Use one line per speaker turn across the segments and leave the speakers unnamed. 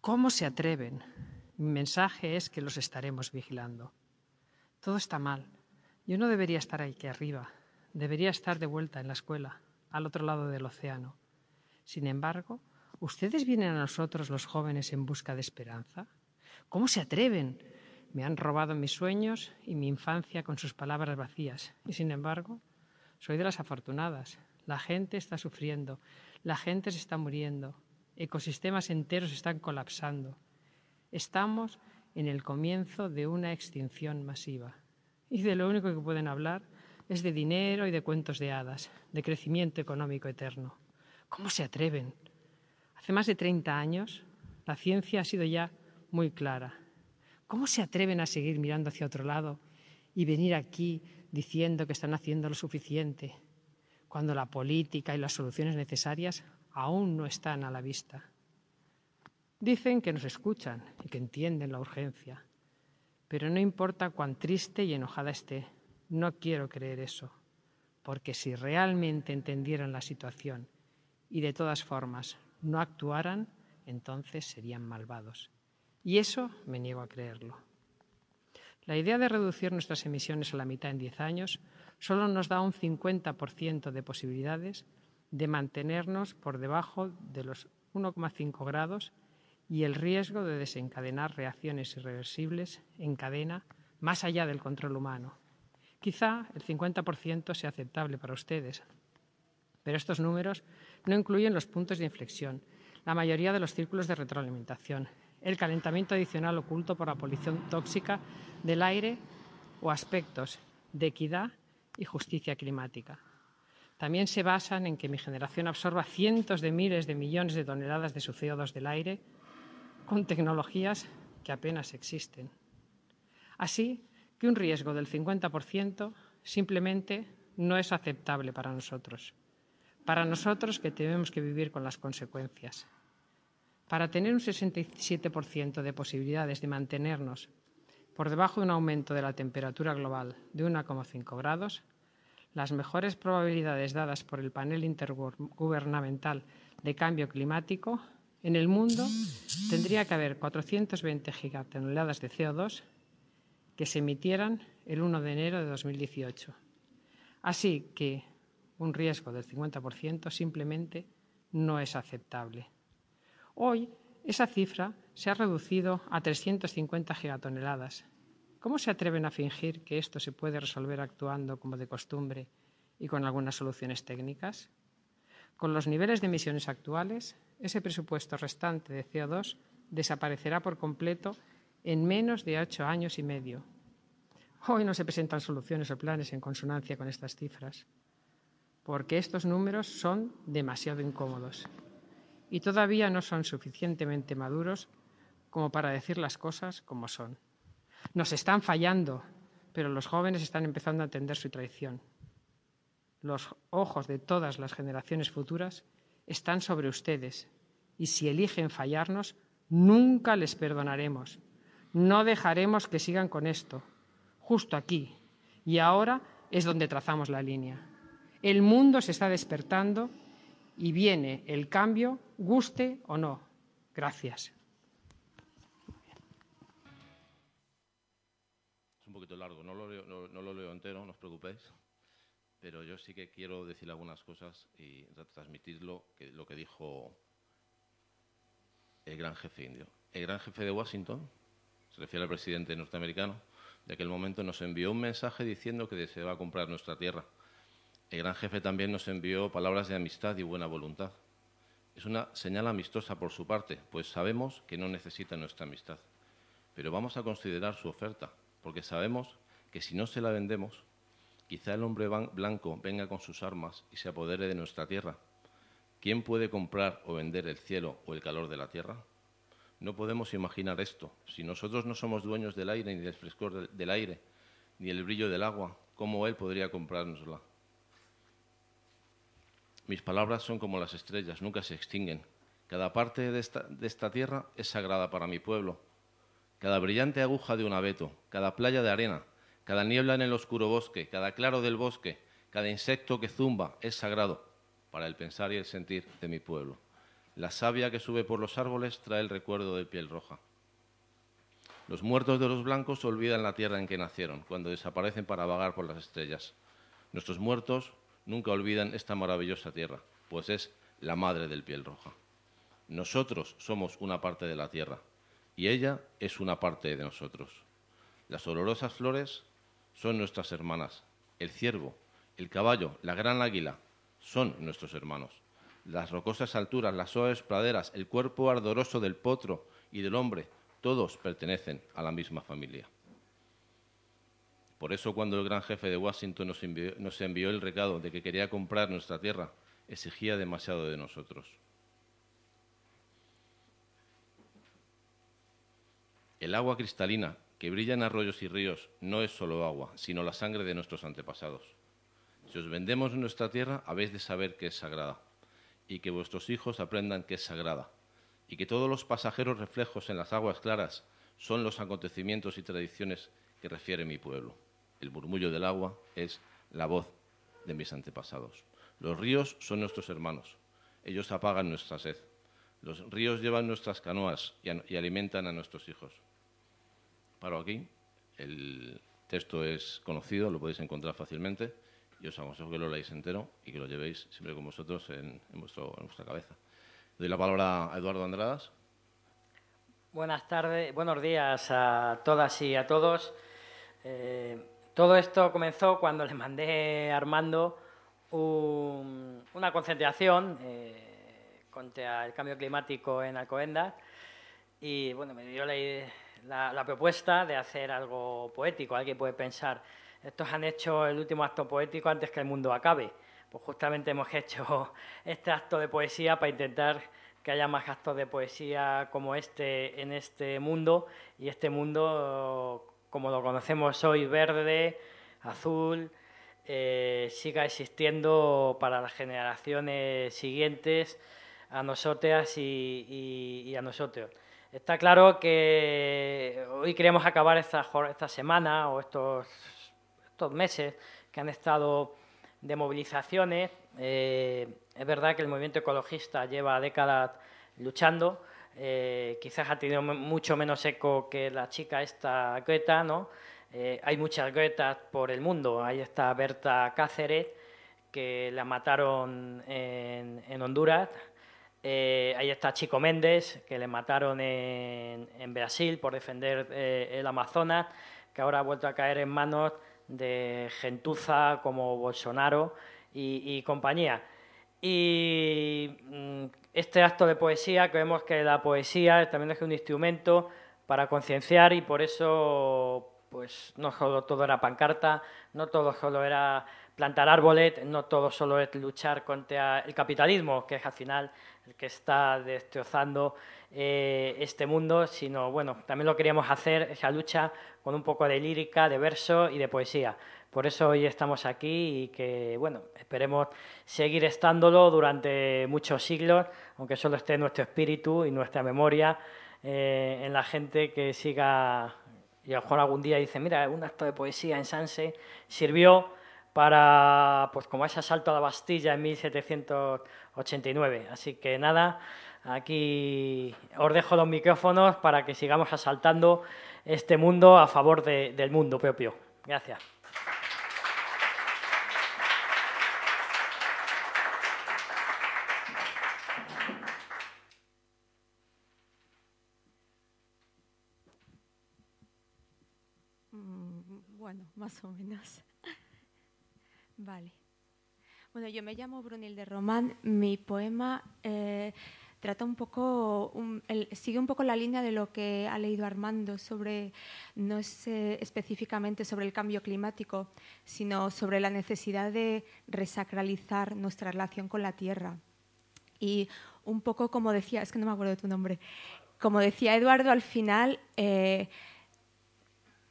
¿Cómo se atreven? Mi mensaje es que los estaremos vigilando. Todo está mal. Yo no debería estar aquí arriba. Debería estar de vuelta en la escuela, al otro lado del océano. Sin embargo, ¿ustedes vienen a nosotros los jóvenes en busca de esperanza? ¿Cómo se atreven? Me han robado mis sueños y mi infancia con sus palabras vacías. Y sin embargo, soy de las afortunadas. La gente está sufriendo, la gente se está muriendo, ecosistemas enteros están colapsando. Estamos en el comienzo de una extinción masiva. Y de lo único que pueden hablar es de dinero y de cuentos de hadas, de crecimiento económico eterno. ¿Cómo se atreven? Hace más de 30 años la ciencia ha sido ya muy clara. ¿Cómo se atreven a seguir mirando hacia otro lado y venir aquí diciendo que están haciendo lo suficiente, cuando la política y las soluciones necesarias aún no están a la vista. Dicen que nos escuchan y que entienden la urgencia, pero no importa cuán triste y enojada esté, no quiero creer eso, porque si realmente entendieran la situación y de todas formas no actuaran, entonces serían malvados. Y eso me niego a creerlo. La idea de reducir nuestras emisiones a la mitad en 10 años solo nos da un 50% de posibilidades de mantenernos por debajo de los 1,5 grados y el riesgo de desencadenar reacciones irreversibles en cadena más allá del control humano. Quizá el 50% sea aceptable para ustedes, pero estos números no incluyen los puntos de inflexión, la mayoría de los círculos de retroalimentación, el calentamiento adicional oculto por la polución tóxica del aire o aspectos de equidad y justicia climática. También se basan en que mi generación absorba cientos de miles de millones de toneladas de su CO2 del aire con tecnologías que apenas existen. Así que un riesgo del 50% simplemente no es aceptable para nosotros. Para nosotros que tenemos que vivir con las consecuencias. Para tener un 67% de posibilidades de mantenernos por debajo de un aumento de la temperatura global de 1,5 grados, las mejores probabilidades dadas por el panel intergubernamental de cambio climático, en el mundo tendría que haber 420 gigatoneladas de CO2 que se emitieran el 1 de enero de 2018. Así que un riesgo del 50% simplemente no es aceptable. Hoy esa cifra se ha reducido a 350 gigatoneladas. ¿Cómo se atreven a fingir que esto se puede resolver actuando como de costumbre y con algunas soluciones técnicas? Con los niveles de emisiones actuales, ese presupuesto restante de CO2 desaparecerá por completo en menos de ocho años y medio. Hoy no se presentan soluciones o planes en consonancia con estas cifras, porque estos números son demasiado incómodos y todavía no son suficientemente maduros como para decir las cosas como son. Nos están fallando, pero los jóvenes están empezando a entender su traición. Los ojos de todas las generaciones futuras están sobre ustedes y si eligen fallarnos, nunca les perdonaremos. No dejaremos que sigan con esto. Justo aquí y ahora es donde trazamos la línea. El mundo se está despertando y viene el cambio, guste o no. Gracias.
Largo, no lo, leo, entero, no os preocupéis, pero yo sí que quiero decir algunas cosas y transmitirlo lo que dijo el gran jefe indio. El gran jefe de Washington, se refiere al presidente norteamericano, de aquel momento nos envió un mensaje diciendo que deseaba comprar nuestra tierra el gran jefe también nos envió palabras de amistad y buena voluntad. Es una señal amistosa por su parte, pues sabemos que no necesita nuestra amistad. Pero vamos a considerar su oferta, porque sabemos que si no se la vendemos, quizá el hombre blanco venga con sus armas y se apodere de nuestra tierra. ¿Quién puede comprar o vender el cielo o el calor de la tierra? No podemos imaginar esto. Si nosotros no somos dueños del aire ni del frescor del aire, ni el brillo del agua, ¿cómo Él podría comprárnosla? Mis palabras son como las estrellas, nunca se extinguen. Cada parte de esta, tierra es sagrada para mi pueblo. Cada brillante aguja de un abeto, cada playa de arena, cada niebla en el oscuro bosque, cada claro del bosque, cada insecto que zumba es sagrado para el pensar y el sentir de mi pueblo. La savia que sube por los árboles trae el recuerdo de piel roja. Los muertos de los blancos olvidan la tierra en que nacieron, cuando desaparecen para vagar por las estrellas. Nuestros muertos nunca olvidan esta maravillosa tierra, pues es la madre del piel roja. Nosotros somos una parte de la tierra y ella es una parte de nosotros. Las olorosas flores son nuestras hermanas. El ciervo, el caballo, la gran águila son nuestros hermanos. Las rocosas alturas, las suaves praderas, el cuerpo ardoroso del potro y del hombre, todos pertenecen a la misma familia. Por eso cuando el gran jefe de Washington nos envió, nos envió el recado de que quería comprar nuestra tierra, exigía demasiado de nosotros. El agua cristalina que brilla en arroyos y ríos no es solo agua, sino la sangre de nuestros antepasados. Si os vendemos nuestra tierra, habéis de saber que es sagrada, y que vuestros hijos aprendan que es sagrada, y que todos los pasajeros reflejos en las aguas claras son los acontecimientos y tradiciones que refiere mi pueblo. El murmullo del agua es la voz de mis antepasados. Los ríos son nuestros hermanos. Ellos apagan nuestra sed. Los ríos llevan nuestras canoas y, alimentan a nuestros hijos. Paro aquí. El texto es conocido, lo podéis encontrar fácilmente y os aconsejo que lo leáis entero y que lo llevéis siempre con vosotros en, vuestra cabeza. Doy la palabra a Eduardo Andradas.
Buenas tardes, buenos días a todas y a todos. Eh, todo esto comenzó cuando le mandé Armando una concentración eh, contra el cambio climático en Alcobendas y bueno, me dio la la, propuesta de hacer algo poético. Alguien puede pensar, estos han hecho el último acto poético antes que el mundo acabe. Pues justamente hemos hecho este acto de poesía para intentar que haya más actos de poesía como este en este mundo y este mundo, como lo conocemos hoy, verde, azul, eh, siga existiendo para las generaciones siguientes, a nosotras y a nosotros. Está claro que hoy queremos acabar esta, esta semana o estos, meses que han estado de movilizaciones. Eh, es verdad que el movimiento ecologista lleva décadas luchando, eh, quizás ha tenido mucho menos eco que la chica esta Greta, ¿no? Eh, hay muchas Gretas por el mundo, ahí está Berta Cáceres, que la mataron en Honduras, eh, ahí está Chico Méndez, que le mataron en, Brasil por defender eh, el Amazonas, que ahora ha vuelto a caer en manos de gentuza como Bolsonaro y, compañía. Y mm, este acto de poesía, creemos que la poesía también es un instrumento para concienciar y por eso pues no solo todo era pancarta, no todo solo era plantar árboles, no todo solo es luchar contra el capitalismo, que es al final que está destrozando eh, este mundo, sino, bueno, también lo queríamos hacer, esa lucha, con un poco de lírica, de verso y de poesía. Por eso hoy estamos aquí y que, bueno, esperemos seguir estándolo durante muchos siglos, aunque solo esté nuestro espíritu y nuestra memoria eh, en la gente que siga, y a lo mejor algún día dice, mira, un acto de poesía en Sanse sirvió para, pues como ese asalto a la Bastilla en 1789. Así que nada, aquí os dejo los micrófonos para que sigamos asaltando este mundo a favor del mundo propio. Gracias.
Mm, bueno, más o menos. Vale. Bueno, yo me llamo Brunilde Román. Mi poema eh, trata un poco, sigue un poco la línea de lo que ha leído Armando sobre, no es eh, específicamente sobre el cambio climático, sino sobre la necesidad de resacralizar nuestra relación con la tierra. Y un poco como decía, es que no me acuerdo de tu nombre, como decía Eduardo al final, eh,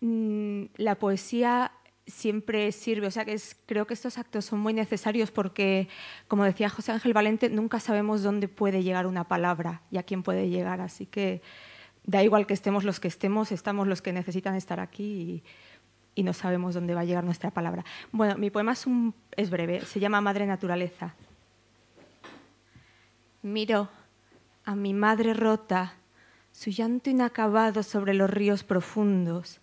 mm, la poesía siempre sirve. O sea, que creo que estos actos son muy necesarios porque, como decía José Ángel Valente, nunca sabemos dónde puede llegar una palabra y a quién puede llegar. Así que da igual que estemos los que estemos, estamos los que necesitan estar aquí y, no sabemos dónde va a llegar nuestra palabra. Bueno, mi poema es, es breve, se llama Madre Naturaleza. Miro a mi madre rota, su llanto inacabado sobre los ríos profundos.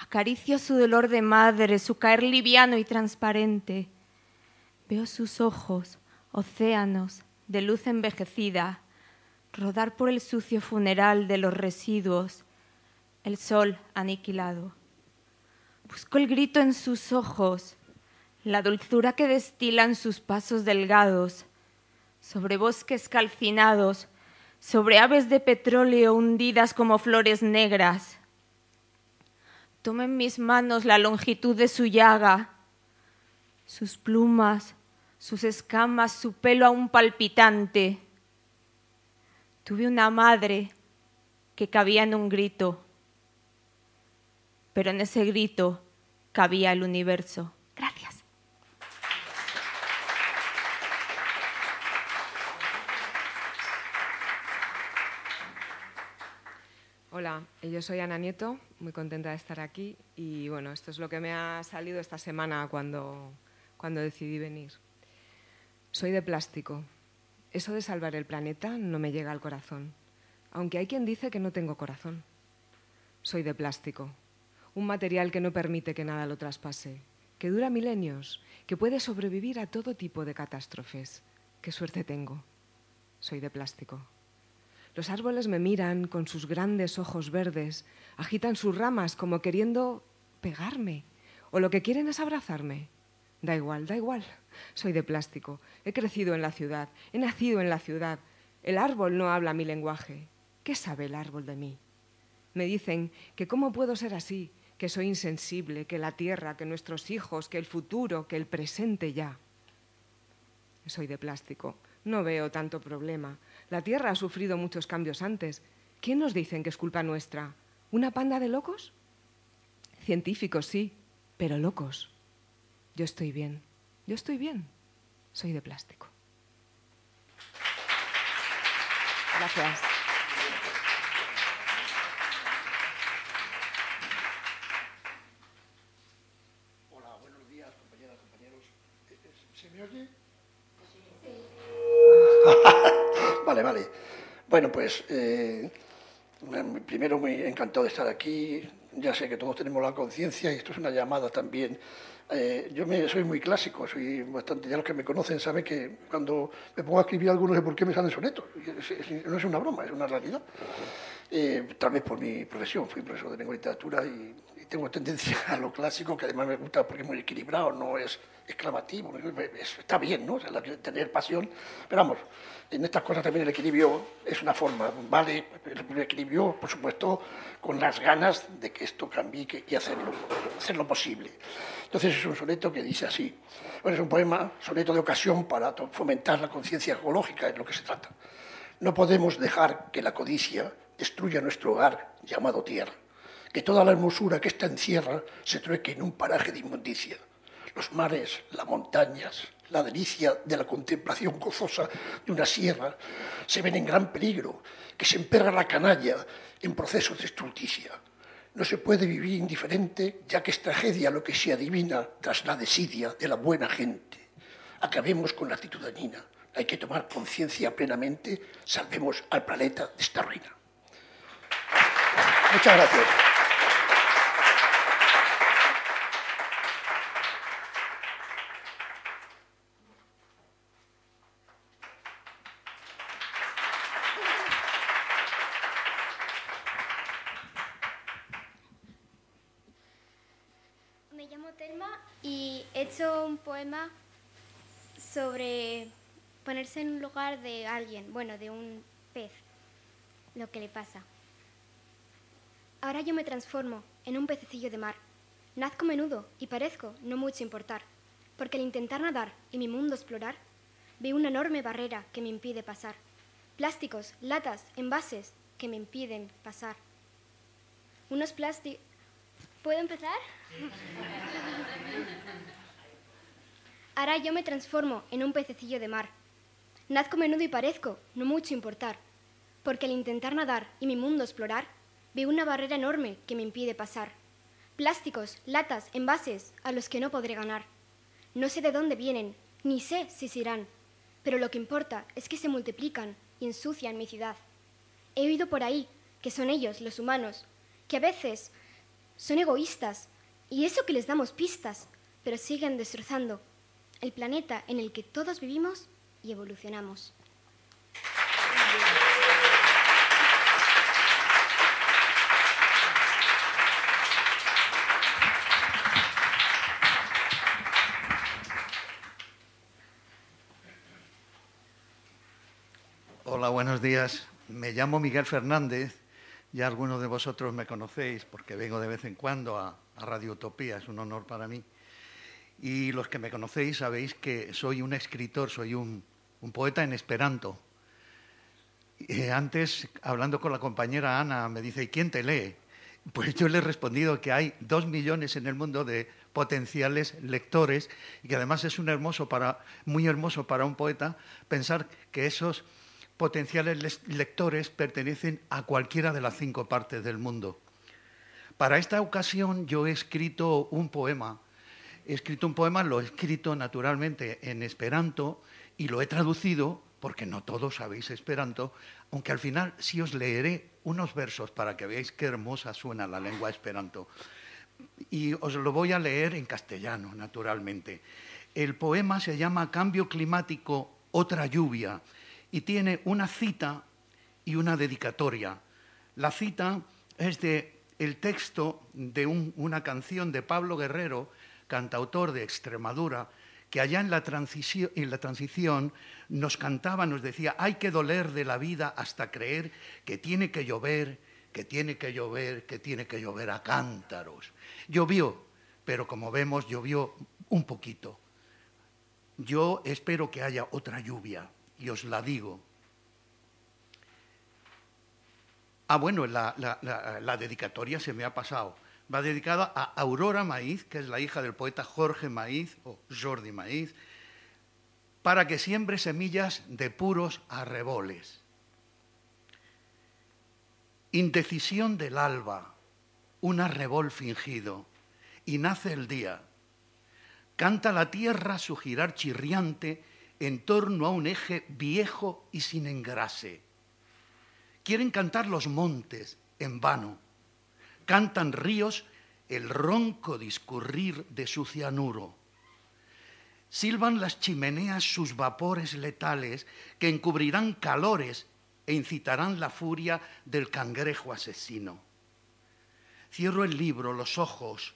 Acaricio su dolor de madre, su caer liviano y transparente. Veo sus ojos, océanos, de luz envejecida, rodar por el sucio funeral de los residuos, el sol aniquilado. Busco el grito en sus ojos, la dulzura que destilan sus pasos delgados, sobre bosques calcinados, sobre aves de petróleo hundidas como flores negras. Tomo en mis manos la longitud de su llaga, sus plumas, sus escamas, su pelo aún palpitante. Tuve una madre que cabía en un grito, pero en ese grito cabía el universo. Gracias.
Hola, yo soy Ana Nieto, muy contenta de estar aquí y bueno, esto es lo que me ha salido esta semana cuando, cuando decidí venir. Soy de plástico. Eso de salvar el planeta no me llega al corazón, aunque hay quien dice que no tengo corazón. Soy de plástico, un material que no permite que nada lo traspase, que dura milenios, que puede sobrevivir a todo tipo de catástrofes. Qué suerte tengo. Soy de plástico. Los árboles me miran con sus grandes ojos verdes, agitan sus ramas como queriendo pegarme, o lo que quieren es abrazarme. Da igual, da igual. Soy de plástico. He crecido en la ciudad, he nacido en la ciudad. El árbol no habla mi lenguaje. ¿Qué sabe el árbol de mí? Me dicen que cómo puedo ser así, que soy insensible, que la tierra, que nuestros hijos, que el futuro, que el presente ya. Soy de plástico. No veo tanto problema. La Tierra ha sufrido muchos cambios antes. ¿Quién nos dicen que es culpa nuestra? ¿Una panda de locos? Científicos, sí, pero locos. Yo estoy bien. Yo estoy bien. Soy de plástico. Gracias.
Bueno, pues eh, primero muy encantado de estar aquí. Ya sé que todos tenemos la conciencia y esto es una llamada también. Eh, yo me, soy muy clásico, soy bastante, ya los que me conocen saben que cuando me pongo a escribir algo no sé por qué me salen sonetos. No es una broma, es una realidad. Eh, tal vez por mi profesión, fui profesor de lengua y literatura y, y, tengo tendencia a lo clásico, que además me gusta porque es muy equilibrado, no es exclamativo, es, está bien, ¿no? O sea, tener pasión, pero vamos, en estas cosas también el equilibrio es una forma, vale el equilibrio, por supuesto, con las ganas de que esto cambie y hacerlo, hacerlo posible. Entonces es un soneto que dice así, bueno, es un poema, soneto de ocasión para fomentar la conciencia ecológica, es lo que se trata. No podemos dejar que la codicia destruya nuestro hogar llamado tierra, que toda la hermosura que ésta encierra se trueque en un paraje de inmundicia. Los mares, las montañas, la delicia de la contemplación gozosa de una sierra se ven en gran peligro, que se emperra la canalla en procesos de estulticia. No se puede vivir indiferente, ya que es tragedia lo que se adivina tras la desidia de la buena gente. Acabemos con la actitud dañina. Hay que tomar conciencia plenamente, salvemos al planeta de esta ruina. Muchas gracias.
Me llamo Telma y he hecho un poema sobre ponerse en un lugar de alguien, bueno, de un pez, lo que le pasa. Ahora yo me transformo en un pececillo de mar. Nazco menudo y parezco no mucho importar, porque al intentar nadar y mi mundo explorar, veo una enorme barrera que me impide pasar. Plásticos, latas, envases que me impiden pasar. Unos plásticos... ¿Puedo empezar? Ahora yo me transformo en un pececillo de mar. Nazco menudo y parezco no mucho importar, porque al intentar nadar y mi mundo explorar, veo una barrera enorme que me impide pasar. Plásticos, latas, envases a los que no podré ganar. No sé de dónde vienen, ni sé si se irán, pero lo que importa es que se multiplican y ensucian mi ciudad. He oído por ahí que son ellos, los humanos, que a veces son egoístas y eso que les damos pistas, pero siguen destrozando el planeta en el que todos vivimos y evolucionamos.
Hola, buenos días. Me llamo Miguel Fernández. Ya algunos de vosotros me conocéis porque vengo de vez en cuando a, Radio Utopía. Es un honor para mí. Y los que me conocéis sabéis que soy un escritor, soy un, poeta en esperanto. Eh, antes, hablando con la compañera Ana, me dice, ¿y quién te lee? Pues yo le he respondido que hay dos millones en el mundo de potenciales lectores y que además es un hermoso para, muy hermoso para un poeta pensar que esos potenciales lectores pertenecen a cualquiera de las cinco partes del mundo. Para esta ocasión yo he escrito un poema. He escrito un poema, lo he escrito naturalmente en esperanto y lo he traducido, porque no todos sabéis esperanto, aunque al final sí os leeré unos versos para que veáis qué hermosa suena la lengua esperanto. Y os lo voy a leer en castellano, naturalmente. El poema se llama Cambio climático, otra lluvia y tiene una cita y una dedicatoria. La cita es de el texto de una canción de Pablo Guerrero, cantautor de Extremadura, que allá en la, transición, nos cantaba, nos decía, hay que doler de la vida hasta creer que tiene que llover, que tiene que llover, que tiene que llover a cántaros. Llovió, pero como vemos, llovió un poquito. Yo espero que haya otra lluvia, y os la digo. Ah, bueno, la, dedicatoria se me ha pasado. Va dedicada a Aurora Maíz, que es la hija del poeta Jorge Maíz, o Jordi Maíz, para que siembre semillas de puros arreboles. Indecisión del alba, un arrebol fingido, y nace el día. Canta la tierra su girar chirriante en torno a un eje viejo y sin engrase. Quieren cantar los montes en vano. Cantan ríos el ronco discurrir de su cianuro. Silban las chimeneas sus vapores letales que encubrirán calores e incitarán la furia del cangrejo asesino. Cierro el libro, los ojos,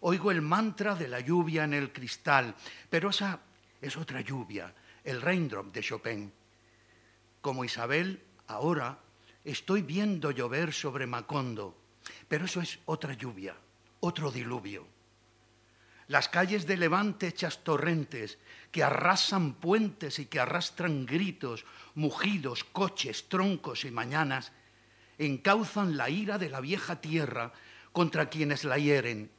oigo el mantra de la lluvia en el cristal, pero esa es otra lluvia, el raindrop de Chopin. Como Isabel, ahora estoy viendo llover sobre Macondo, pero eso es otra lluvia, otro diluvio. Las calles de Levante hechas torrentes que arrasan puentes y que arrastran gritos, mugidos, coches, troncos y mañanas, encauzan la ira de la vieja tierra contra quienes la hieren,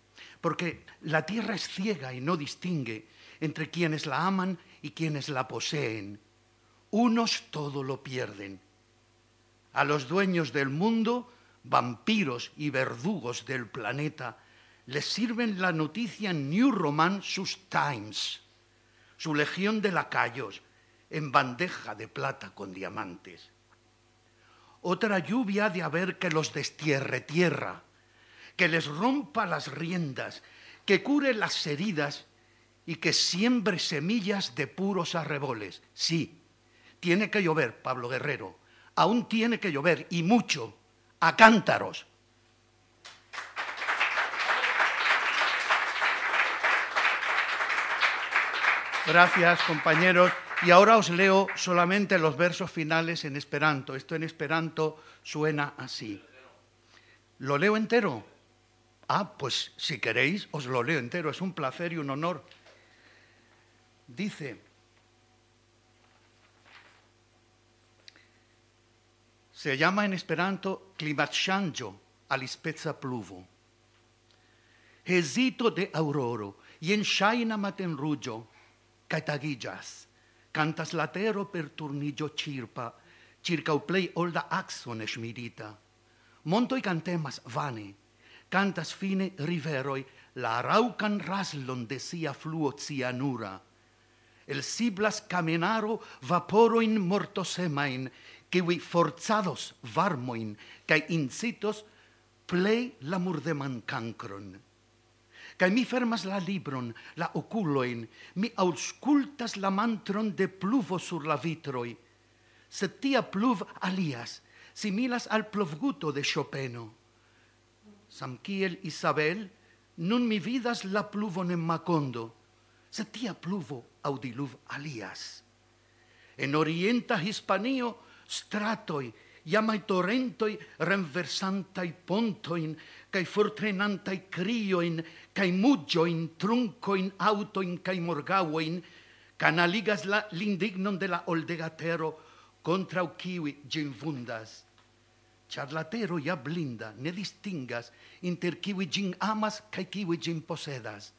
porque la tierra es ciega y no distingue entre quienes la aman y quienes la poseen. Unos todo lo pierden. A los dueños del mundo, vampiros y verdugos del planeta, les sirven la noticia New Roman sus Times, su legión de lacayos, en bandeja de plata con diamantes. Otra lluvia de haber que los destierre tierra, que les rompa las riendas, que cure las heridas y que siembre semillas de puros arreboles. Sí, tiene que llover, Pablo Guerrero, aún tiene que llover y mucho, a cántaros. Gracias, compañeros. Y ahora os leo solamente los versos finales en esperanto. Esto en esperanto suena así. ¿Lo leo entero? Ah, pues si queréis, os lo leo entero. Es un placer y un honor dice, se llama en Esperanto climatŝanĝo alispeca pluvo. Hezito de auroro, jen ŝajna matenruĝo, kaj tagiĝas, cantas latero per turnigio cirpa, circa plei olda axon esmirita. Montoi cantemas vane, cantas fine riveroi la raucan raslon de sia fluo cianura. El siblas camenaro vaporoin mortosemain, kiwi forzados varmoin kai incitos plei la murdeman cancron. Kai mi fermas la libron, la oculoin, mi auscultas la mantron de pluvo sur la vitroi, sed tia pluv alias, similas al plovguto de Chopeno. Samkiel Isabel, nun mi vidas la pluvon en Macondo, sed tia pluvo audiluv alias. En orienta Hispanio, stratoi, iamai torrentoi renversantai pontoin, cae fortrenantai crioin, cae mugioin, truncoin, autoin, cae morgauoin, canaligas la l'indignon de la oldegatero contra uciui ginvundas. Charlatero ia blinda, ne distingas inter kiwi gin amas cae kiwi gin posedas.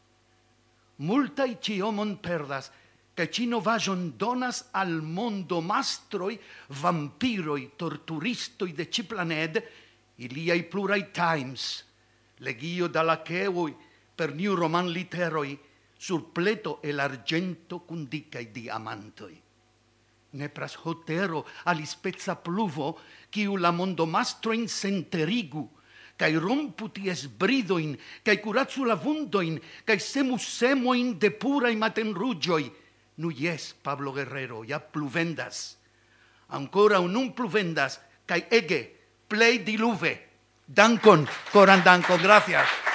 Multai ciomon perdas, che ci novajon donas al mondo mastroi, vampiroi, torturistoi de ci planed, iliai plurai times, legio da laceoi per new roman literoi, sur pleto el argento cun dicai diamantoi. Nepras hotero alispezza pluvo, ciu la mondo mastroin senterigu, cae rompu ties bridoin, cae curatsu la vundoin, cae semus semoin de purai matenrugioi, Nu yes, Pablo Guerrero, ja pluvendas. Ancora un pluvendas, kai ege, play diluve. Dankon, coran dankon, gracias.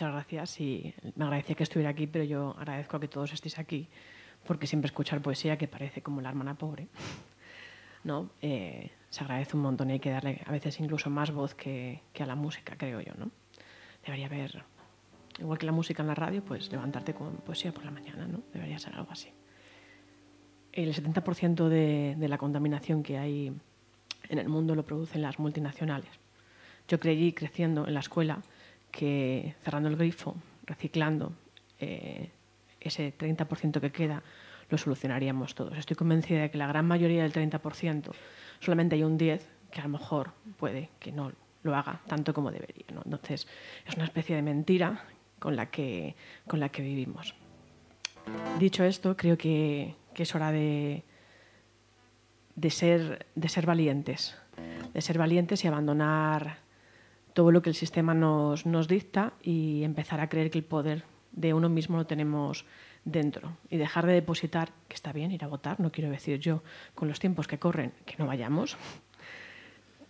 Muchas gracias y me agradecía que estuviera aquí, pero yo agradezco a que todos estéis aquí, porque siempre escuchar poesía que parece como la hermana pobre, ¿no? Eh, se agradece un montón y hay que darle a veces incluso más voz que, que, a la música, creo yo, ¿no? Debería haber, igual que la música en la radio, pues levantarte con poesía por la mañana, ¿no? Debería ser algo así. El 70% de, de la contaminación que hay en el mundo lo producen las multinacionales. Yo creí creciendo en la escuela que cerrando el grifo, reciclando eh, ese 30% que queda, lo solucionaríamos todos. Estoy convencida de que la gran mayoría del 30%, solamente hay un 10% que a lo mejor puede que no lo haga tanto como debería. Entonces, es una especie de mentira con la que, con la que vivimos. Dicho esto, creo que, que es hora de, de, ser, de ser valientes, de ser valientes y abandonar todo lo que el sistema nos, nos dicta y empezar a creer que el poder de uno mismo lo tenemos dentro y dejar de depositar, que está bien ir a votar, no quiero decir yo con los tiempos que corren que no vayamos,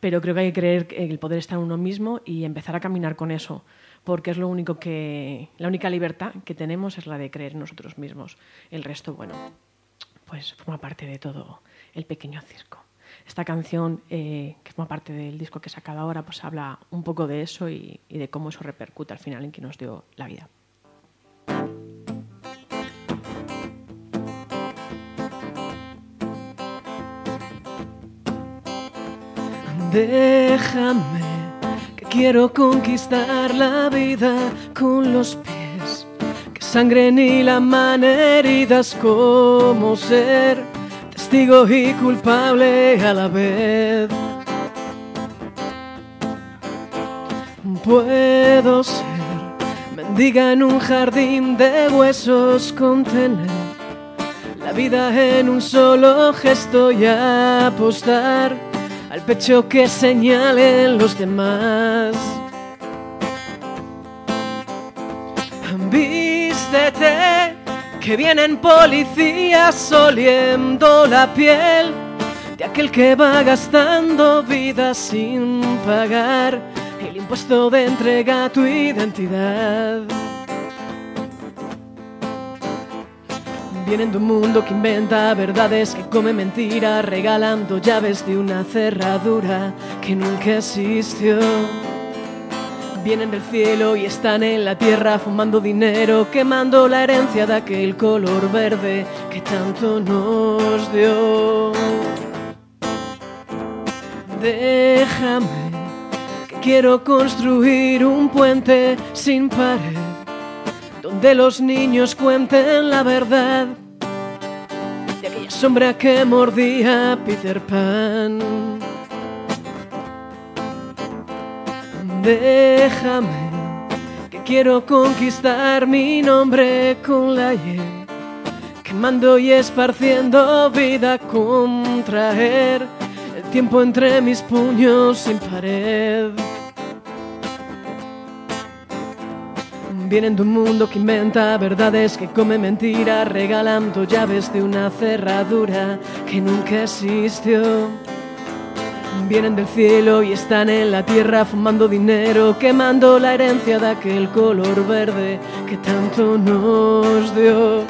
pero creo que hay que creer que el poder está en uno mismo y empezar a caminar con eso, porque es lo único que, la única libertad que tenemos es la de creer nosotros mismos. El resto, bueno, pues forma parte de todo el pequeño circo. Esta canción, eh, que forma parte del disco que he sacado ahora, pues habla un poco de eso y, de cómo eso repercute al final en quien nos dio la vida. Déjame que quiero conquistar la vida con los pies, que sangre ni la mano heridas como ser y culpable a la vez. Puedo ser mendiga en un jardín de huesos, contener la vida en un solo gesto y apostar al pecho que señalen los demás. Vístete que vienen policías oliendo la piel de aquel que va gastando vida sin pagar el impuesto de entrega a tu identidad. Vienen de un mundo que inventa verdades, que come mentiras, regalando llaves de una cerradura que nunca existió.
Vienen del cielo y están en la tierra fumando dinero, quemando la herencia de aquel color verde que tanto nos dio. Déjame que quiero construir un puente sin pared, donde los niños cuenten la verdad de aquella sombra que mordía Peter Pan. Déjame que quiero conquistar mi nombre con la hiel, quemando y esparciendo vida, contraer el tiempo entre mis puños sin pared. Vienen de un mundo que inventa verdades, que come mentiras, regalando llaves de una cerradura que nunca existió. Vienen del cielo y están en la tierra fumando dinero, quemando la herencia de aquel color verde que tanto nos dio.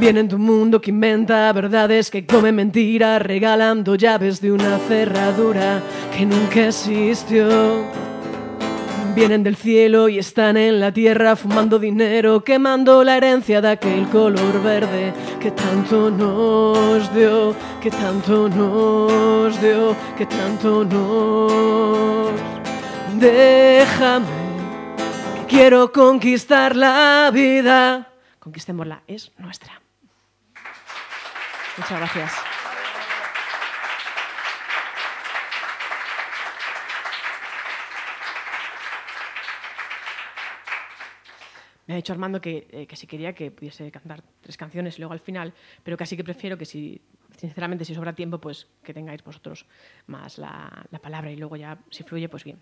Vienen de un mundo que inventa verdades, que come mentiras, regalando llaves de una cerradura que nunca existió. Vienen del cielo y están en la tierra fumando dinero, quemando la herencia de aquel color verde que tanto nos dio, que tanto nos dio, que tanto nos. Déjame, que quiero conquistar la vida. Conquistémosla, es nuestra. Muchas gracias. Me ha dicho Armando que, eh, que si quería que pudiese cantar tres canciones luego al final, pero casi que prefiero que si, sinceramente, si sobra tiempo, pues que tengáis vosotros más la, la palabra y luego ya, si fluye, pues bien.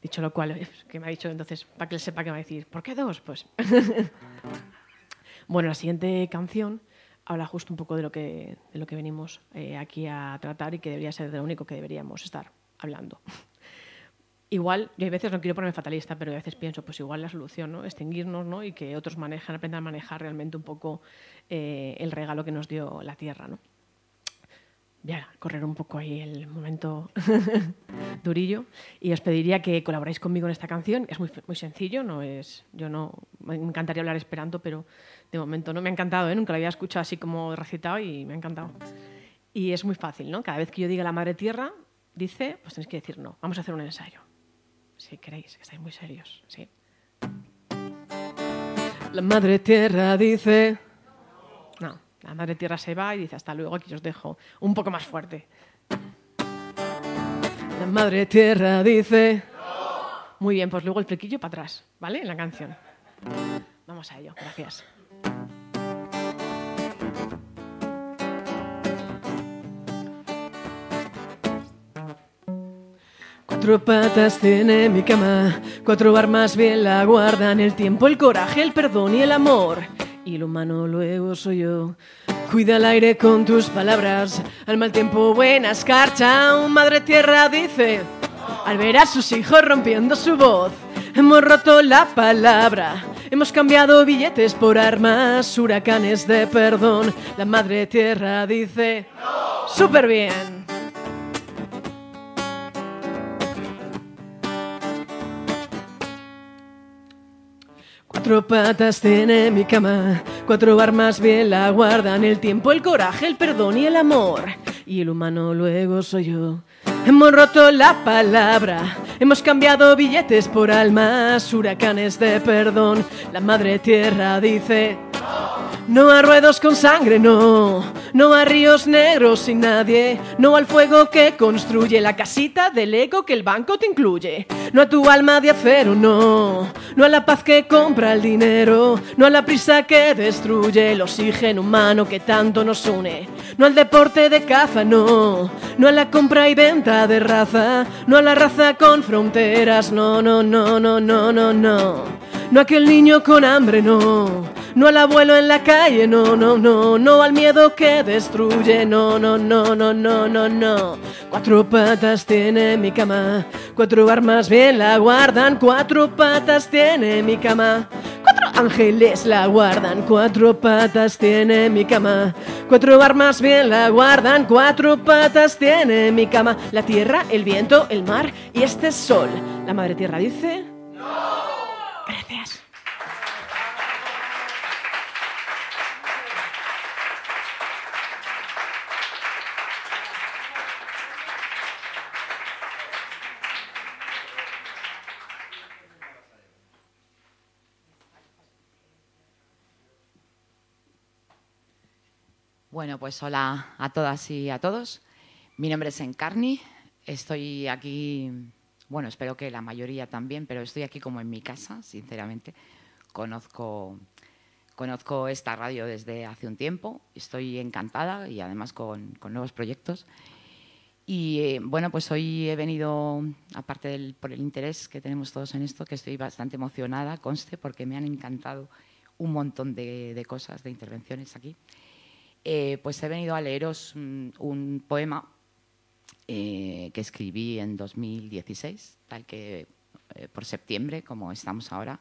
Dicho lo cual, eh, que me ha dicho entonces, para que él sepa que va a decir, ¿por qué dos? Pues. bueno, la siguiente canción habla justo un poco de lo que, de lo que venimos eh, aquí a tratar y que debería ser de lo único que deberíamos estar hablando. Igual, yo a veces no quiero ponerme fatalista, pero a veces pienso, pues igual la solución, ¿no? Extinguirnos, ¿no? Y que otros manejan, aprendan a manejar realmente un poco eh, el regalo que nos dio la Tierra, ¿no? Voy a correr un poco ahí el momento durillo y os pediría que colaboréis conmigo en esta canción. Es muy, muy sencillo, no es, yo no, me encantaría hablar esperanto, pero de momento no me ha encantado, ¿eh? nunca lo había escuchado así como recitado y me ha encantado. Y es muy fácil, ¿no? Cada vez que yo diga la Madre Tierra, dice, pues tenéis que decir no, vamos a hacer un ensayo si queréis, que estáis muy serios. Sí. La madre tierra dice... No, la madre tierra se va y dice hasta luego, aquí os dejo. Un poco más fuerte. La madre tierra dice... Muy bien, pues luego el flequillo para atrás, ¿vale? En la canción. Vamos a ello, gracias. Cuatro patas tiene mi cama, cuatro armas bien la guardan, el tiempo, el coraje, el perdón y el amor. Y lo humano luego soy yo. Cuida el aire con tus palabras, al mal tiempo buena escarcha, un madre tierra dice, al ver a sus hijos rompiendo su voz, hemos roto la palabra. Hemos cambiado billetes por armas, huracanes de perdón. La madre tierra dice, súper bien. Cuatro patas tiene mi cama, cuatro armas bien la guardan, el tiempo, el coraje, el perdón y el amor. Y el humano luego soy yo. Hemos roto la palabra, hemos cambiado billetes por almas, huracanes de perdón. La madre tierra dice, no a ruedos con sangre, no. No a ríos negros sin nadie. No al fuego que construye la casita del ego que el banco te incluye. No a tu alma de acero, no. No a la paz que compra el dinero. No a la prisa que destruye el oxígeno humano que tanto nos une. No al deporte de caza, no. No a la compra y venta de raza. No a la raza con fronteras, no, no, no, no, no, no, no. No a aquel niño con hambre, no. No al abuelo en la calle, no, no, no, no al miedo que destruye, no, no, no, no, no, no, no. Cuatro patas tiene mi cama, cuatro armas bien la guardan, cuatro patas tiene mi cama. Cuatro ángeles la guardan, cuatro patas tiene mi cama. Cuatro armas bien la guardan, cuatro patas tiene mi cama. La tierra, el viento, el mar y este sol. La madre tierra dice...
Bueno, pues hola a todas y a todos. Mi nombre es Encarni. Estoy aquí, bueno, espero que la mayoría también, pero estoy aquí como en mi casa, sinceramente. Conozco, conozco esta radio desde hace un tiempo. Estoy encantada y además con, nuevos proyectos. Y eh, bueno, pues hoy he venido, aparte del, por el interés que tenemos todos en esto, que estoy bastante emocionada, conste, porque me han encantado un montón de cosas, de intervenciones aquí. Eh, pues he venido a leeros mm, un poema eh, que escribí en 2016, tal que eh, por septiembre, como estamos ahora,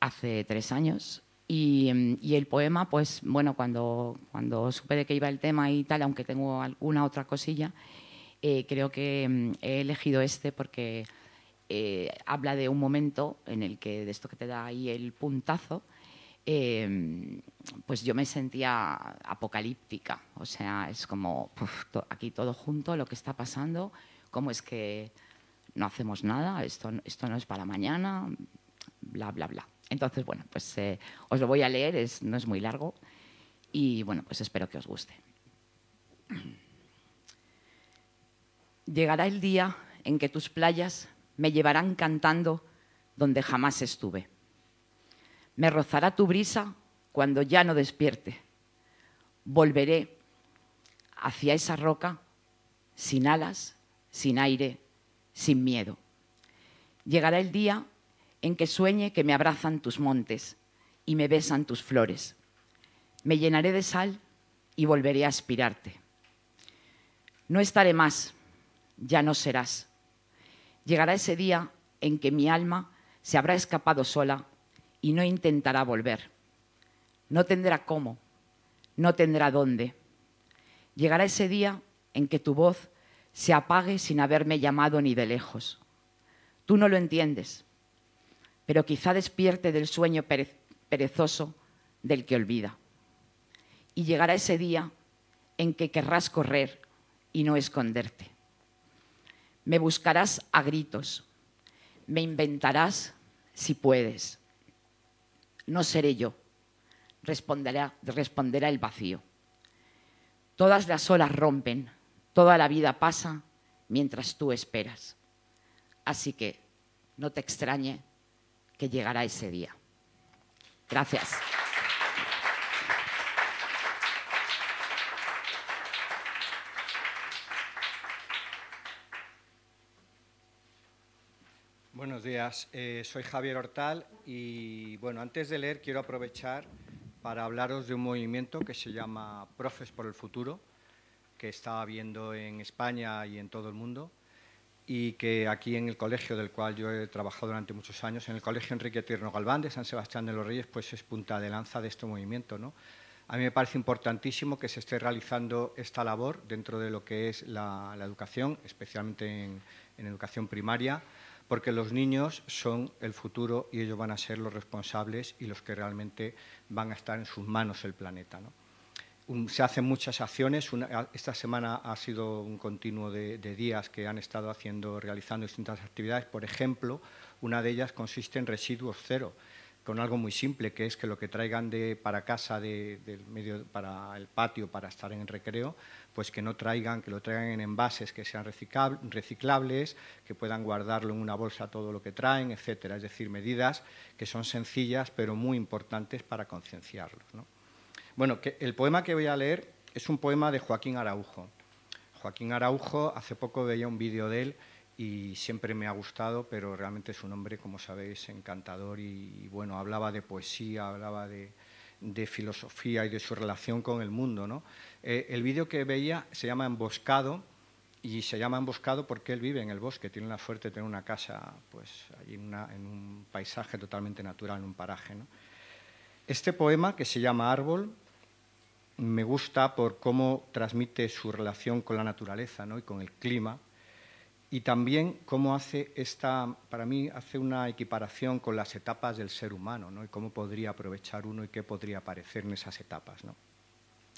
hace tres años. Mm, y, el poema, pues bueno, cuando, cuando supe de qué iba el tema y tal, aunque tengo alguna otra cosilla, creo que mm, he elegido este porque habla de un momento en el que, de esto que te da ahí el puntazo, Em, pues yo me sentía apocalíptica. O sea, es como aquí todo junto, lo que está pasando, cómo es que no hacemos nada, esto, esto no es para mañana, bla, bla, bla. Entonces, bueno, pues eh, os lo voy a leer, no es muy largo y bueno, pues espero que os guste. Llegará el día en que tus playas me llevarán cantando donde jamás estuve me rozará tu brisa cuando ya no despierte. Volveré hacia esa roca sin alas, sin aire, sin miedo. Llegará el día en que sueñe que me abrazan tus montes y me besan tus flores. Me llenaré de sal y volveré a aspirarte. No estaré más, ya no serás. Llegará ese día en que mi alma se habrá escapado sola y no intentará volver. No tendrá cómo, no tendrá dónde. Llegará ese día en que tu voz se apague sin haberme llamado ni de lejos. Tú no lo entiendes, pero quizá despierte del sueño perezoso del que olvida. Y llegará ese día en que querrás correr y no esconderte. Me buscarás a gritos, me inventarás si puedes no seré yo, responderá, responderá el vacío. Todas las olas rompen, toda la vida pasa mientras tú esperas. Así que no te extrañe que llegará ese día. Gracias.
Buenos días, eh, soy Javier Hortal y bueno, antes de leer quiero aprovechar para hablaros de un movimiento que se llama Profes por el Futuro, que está habiendo en España y en todo el mundo y que aquí en el colegio del cual yo he trabajado durante muchos años, en el Colegio Enrique Tierno Galván de San Sebastián de los Reyes, pues es punta de lanza de este movimiento. ¿no? A mí me parece importantísimo que se esté realizando esta labor dentro de lo que es la, educación, especialmente en educación primaria, porque los niños son el futuro y ellos van a ser los responsables y los que realmente van a estar en sus manos el planeta. se hacen muchas acciones. esta semana ha sido un continuo de, días que han estado haciendo, realizando distintas actividades. Por ejemplo, una de ellas consiste en residuos cero con algo muy simple, que es que lo que traigan de, para casa, de, del medio, para el patio, para estar en recreo, pues que no traigan, que lo traigan en envases que sean reciclables, que puedan guardarlo en una bolsa todo lo que traen, etcétera. Es decir, medidas que son sencillas pero muy importantes para concienciarlos. Bueno, que el poema que voy a leer es un poema de Joaquín Araujo. Joaquín Araujo, hace poco veía un vídeo de él y siempre me ha gustado, pero realmente es un hombre, como sabéis, encantador y, bueno, hablaba de poesía, hablaba de, filosofía y de su relación con el mundo. ¿no? Eh, el vídeo que veía se llama Emboscado y se llama Emboscado porque él vive en el bosque, tiene la suerte de tener una casa pues, allí en, un paisaje totalmente natural, en un paraje. ¿no? Este poema, que se llama Árbol, me gusta por cómo transmite su relación con la naturaleza ¿no? y con el clima, y también cómo hace esta, para mí, hace una equiparación con las etapas del ser humano, ¿no? Y cómo podría aprovechar uno y qué podría aparecer en esas etapas, ¿no?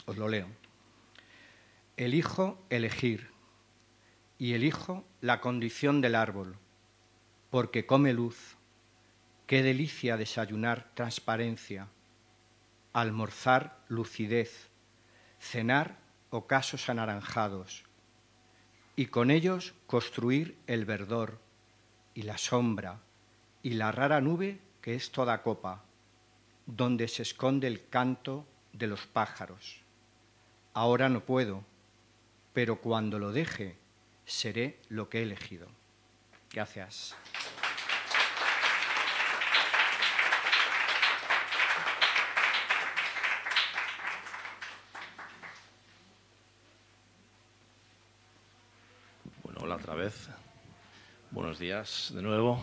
Os lo leo. Elijo elegir y elijo la condición del árbol, porque come luz. Qué delicia desayunar transparencia, almorzar lucidez, cenar ocasos anaranjados, y con ellos construir el verdor y la sombra y la rara nube que es toda copa, donde se esconde el canto de los pájaros. Ahora no puedo, pero cuando lo deje, seré lo que he elegido. Gracias.
otra vez. Buenos días de nuevo.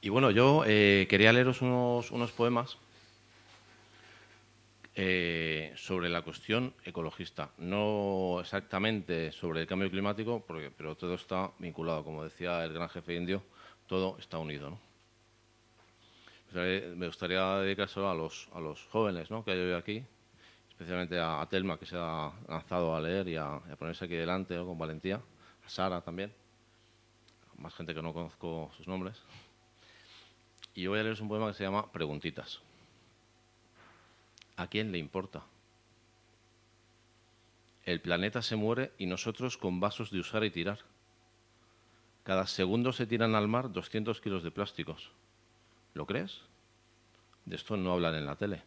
Y bueno, yo eh, quería leeros unos, unos poemas eh, sobre la cuestión ecologista. No exactamente sobre el cambio climático, porque, pero todo está vinculado. Como decía el gran jefe indio, todo está unido. Me gustaría dedicarse a los, a los jóvenes ¿no? que hay hoy aquí, especialmente a, Telma, que se ha lanzado a leer y a, a ponerse aquí delante con valentía. Sara también, más gente que no conozco sus nombres. Y voy a leerles un poema que se llama Preguntitas. ¿A quién le importa? El planeta se muere y nosotros con vasos de usar y tirar. Cada segundo se tiran al mar 200 kilos de plásticos. ¿Lo crees? De esto no hablan en la tele.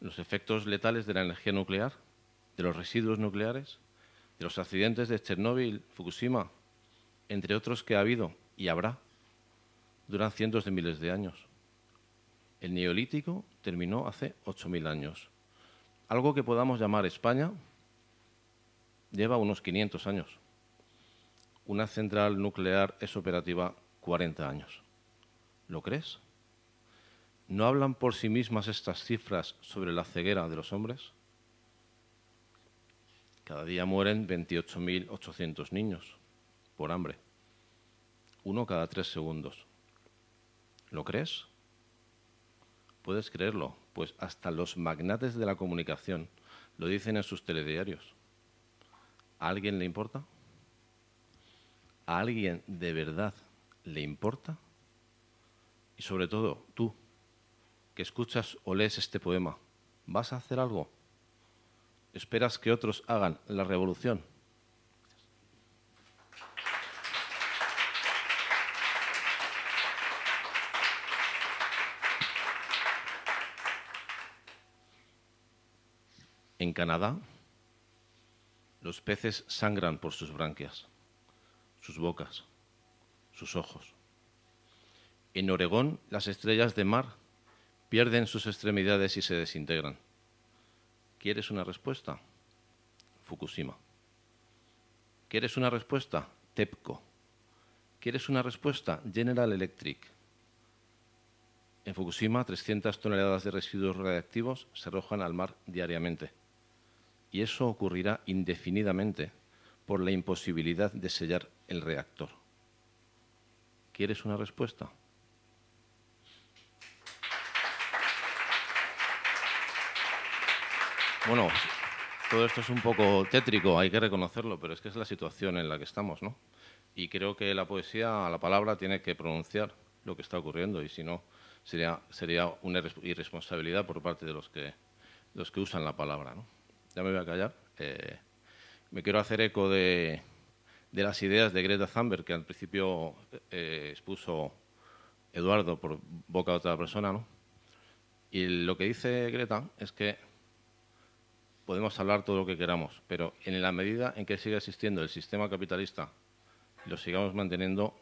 Los efectos letales de la energía nuclear, de los residuos nucleares, de los accidentes de Chernóbil, Fukushima, entre otros que ha habido y habrá, duran cientos de miles de años. El neolítico terminó hace 8.000 años. Algo que podamos llamar España lleva unos 500 años. Una central nuclear es operativa 40 años. ¿Lo crees? ¿No hablan por sí mismas estas cifras sobre la ceguera de los hombres? Cada día mueren 28.800 niños por hambre. Uno cada tres segundos. ¿Lo crees? Puedes creerlo, pues hasta los magnates de la comunicación lo dicen en sus telediarios. ¿A alguien le importa? ¿A alguien de verdad le importa? Y sobre todo, tú, que escuchas o lees este poema, ¿vas a hacer algo? esperas que otros hagan la revolución. En Canadá, los peces sangran por sus branquias, sus bocas, sus ojos. En Oregón, las estrellas de mar pierden sus extremidades y se desintegran. ¿Quieres una respuesta? Fukushima. ¿Quieres una respuesta? TEPCO. ¿Quieres una respuesta? General Electric. En Fukushima, 300 toneladas de residuos radiactivos se arrojan al mar diariamente. Y eso ocurrirá indefinidamente por la imposibilidad de sellar el reactor. ¿Quieres una respuesta? Bueno, todo esto es un poco tétrico, hay que reconocerlo, pero es que es la situación en la que estamos, ¿no? Y creo que la poesía, la palabra, tiene que pronunciar lo que está ocurriendo y si no, sería, sería una irresponsabilidad por parte de los que, los que usan la palabra, ¿no? Ya me voy a callar. Eh, me quiero hacer eco de, de, las ideas de Greta Thunberg, que al principio eh, expuso Eduardo por boca de otra persona, ¿no? Y lo que dice Greta es que podemos hablar todo lo que queramos, pero en la medida en que siga existiendo el sistema capitalista y lo sigamos manteniendo,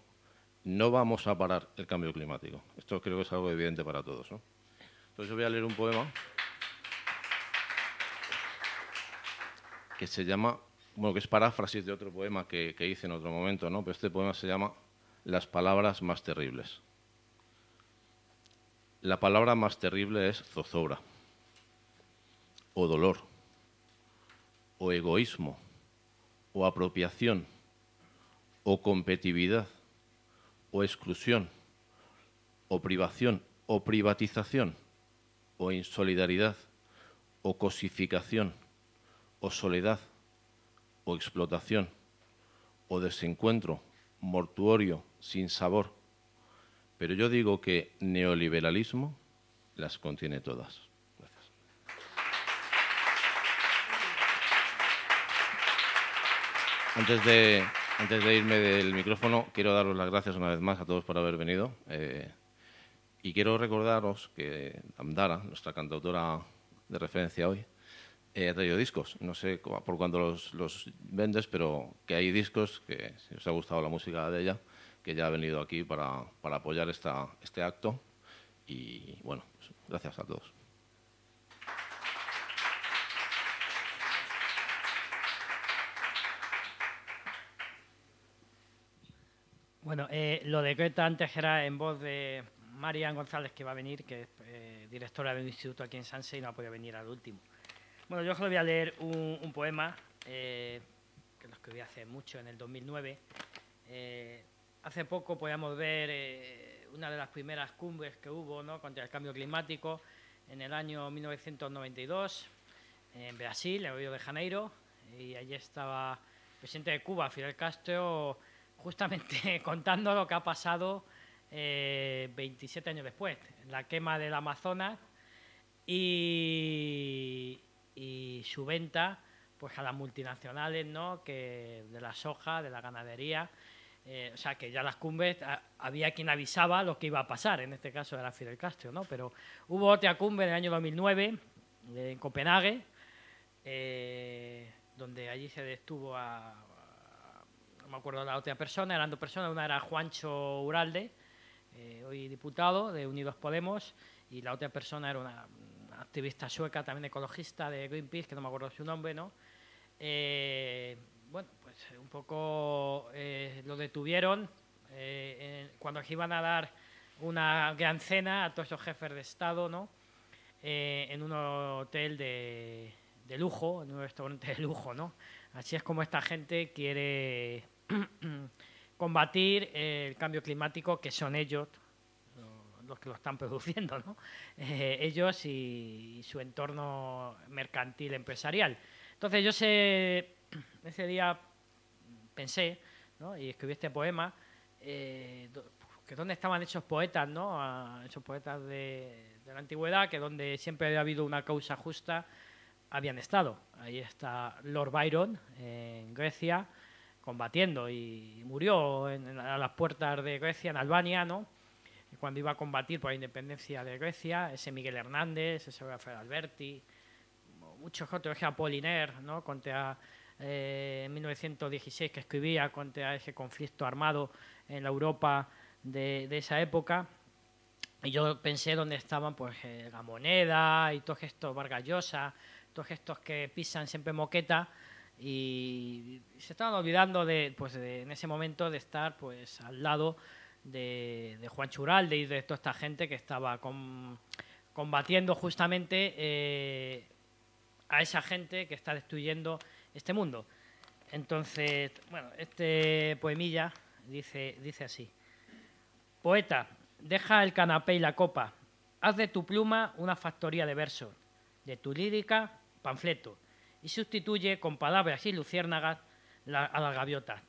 no vamos a parar el cambio climático. Esto creo que es algo evidente para todos. Entonces yo voy a leer un poema que se llama, bueno, que es paráfrasis de otro poema que, que hice en otro momento, ¿no? pero este poema se llama Las palabras más terribles. La palabra más terrible es zozobra o dolor o egoísmo, o apropiación, o competitividad, o exclusión, o privación, o privatización, o insolidaridad, o cosificación, o soledad, o explotación, o desencuentro, mortuorio, sin sabor. Pero yo digo que neoliberalismo las contiene todas. Antes de, antes de irme del micrófono, quiero daros las gracias una vez más a todos por haber venido. Eh, y quiero recordaros que Amdara, nuestra cantautora de referencia hoy, eh, ha traído discos. No sé por cuándo los, vendes, pero que hay discos que, si os ha gustado la música de ella, que ya ha venido aquí para, apoyar esta, este acto. Y bueno, pues, gracias a todos.
Bueno, eh, lo de Greta antes era en voz de Marian González, que va a venir, que es eh, directora del instituto aquí en Sanse y no ha podido venir al último. Bueno, yo os voy a leer un, poema eh, que lo escribí hace mucho, en el 2009. hace poco podíamos ver una de las primeras cumbres que hubo ¿no? contra el cambio climático en el año 1992 en Brasil, en Río de Janeiro, y allí estaba el presidente de Cuba, Fidel Castro, justamente contando lo que ha pasado 27 eh, años después, la quema del Amazonas y, su venta pues a las multinacionales ¿no? que de la soja, de la ganadería. Eh, o sea, que ya las cumbres había quien avisaba lo que iba a pasar, en este caso era Fidel Castro, ¿no? Pero hubo otra cumbre en el año 2009 en Copenhague, eh, donde allí se detuvo a, me acuerdo la otra persona, eran dos personas, una era Juancho Uralde, eh, hoy diputado de Unidos Podemos, y la otra persona era una, activista sueca, también ecologista de Greenpeace, que no me acuerdo su nombre, ¿no? Eh, bueno, pues un poco eh, lo detuvieron cuando iban a dar una gran cena a todos esos jefes de Estado, ¿no? en un hotel de, de lujo, en un restaurante de lujo, ¿no? Así es como esta gente quiere combatir el cambio climático, que son ellos los que lo están produciendo, ¿no? Eh, ellos y, su entorno mercantil empresarial. Entonces yo ese día pensé y escribí este poema, eh, que dónde estaban esos poetas, ¿no? esos poetas de, la antigüedad, que donde siempre ha habido una causa justa, habían estado. Ahí está Lord Byron en Grecia, combatiendo y murió en, a las puertas de Grecia, en Albania, ¿no? Cuando iba a combatir por la independencia de Grecia, ese Miguel Hernández, ese Rafael Alberti, muchos otros, ese Apollinaire, ¿no? contra, eh, en 1916 que escribía contra ese conflicto armado en la Europa de, esa época. Y yo pensé dónde estaban pues eh, la moneda y todos estos Vargas Llosa, todos estos que pisan siempre moqueta, y se estaban olvidando de, pues en ese momento de estar pues al lado de, Juan Churalde y de toda esta gente que estaba combatiendo justamente eh, a esa gente que está destruyendo este mundo. Entonces, bueno, este poemilla dice, dice así. Poeta, deja el canapé y la copa, haz de tu pluma una factoría de versos, de tu lírica panfleto, y sustituye con palabras y luciérnagas a la gaviota.